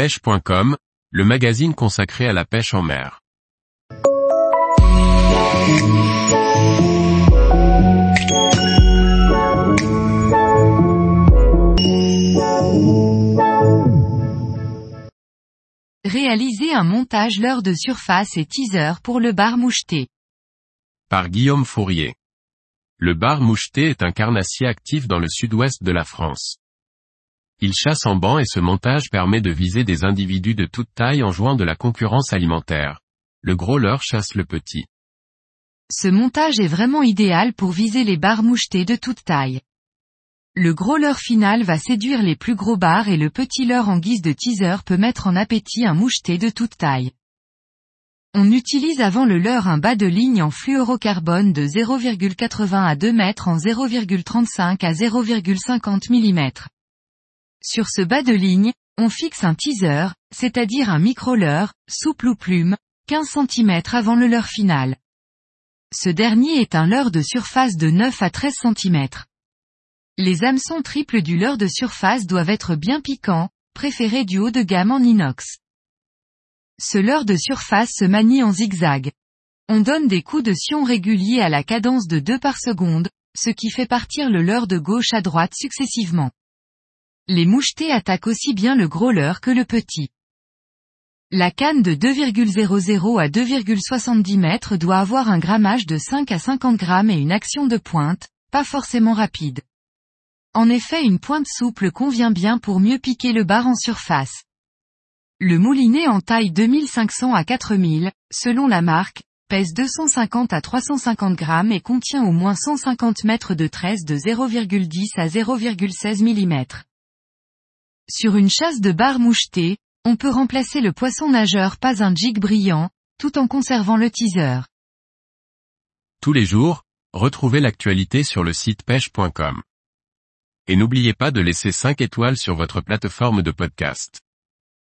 pêche.com, le magazine consacré à la pêche en mer. Réaliser un montage leurre de surface et teaser pour le bar moucheté. Par Guillaume Fourier. Le bar moucheté est un carnassier actif dans le sud-ouest de la France. Il chasse en banc et ce montage permet de viser des individus de toute taille en jouant de la concurrence alimentaire. Le gros leurre chasse le petit. Ce montage est vraiment idéal pour viser les bars mouchetés de toute taille. Le gros leurre final va séduire les plus gros bars et le petit leurre en guise de teaser peut mettre en appétit un moucheté de toute taille. On utilise avant le leurre un bas de ligne en fluorocarbone de 0,80 à 2 mètres en 0,35 à 0,50 mm. Sur ce bas de ligne, on fixe un teaser, c'est-à-dire un micro-leurre, souple ou plume, 15 cm avant le leurre final. Ce dernier est un leurre de surface de 9 à 13 cm. Les hameçons triples du leurre de surface doivent être bien piquants, préférés du haut de gamme en inox. Ce leurre de surface se manie en zigzag. On donne des coups de sion réguliers à la cadence de 2 par seconde, ce qui fait partir le leurre de gauche à droite successivement. Les mouchetés attaquent aussi bien le gros leurre que le petit. La canne de 2,00 à 2,70 mètres doit avoir un grammage de 5 à 50 grammes et une action de pointe, pas forcément rapide. En effet une pointe souple convient bien pour mieux piquer le bar en surface. Le moulinet en taille 2500 à 4000, selon la marque, pèse 250 à 350 grammes et contient au moins 150 mètres de tresse de 0,10 à 0,16 mm. Sur une chasse de bar moucheté, on peut remplacer le poisson nageur pas un jig brillant, tout en conservant le teaser. Tous les jours, retrouvez l'actualité sur le site pêche.com. Et n'oubliez pas de laisser 5 étoiles sur votre plateforme de podcast.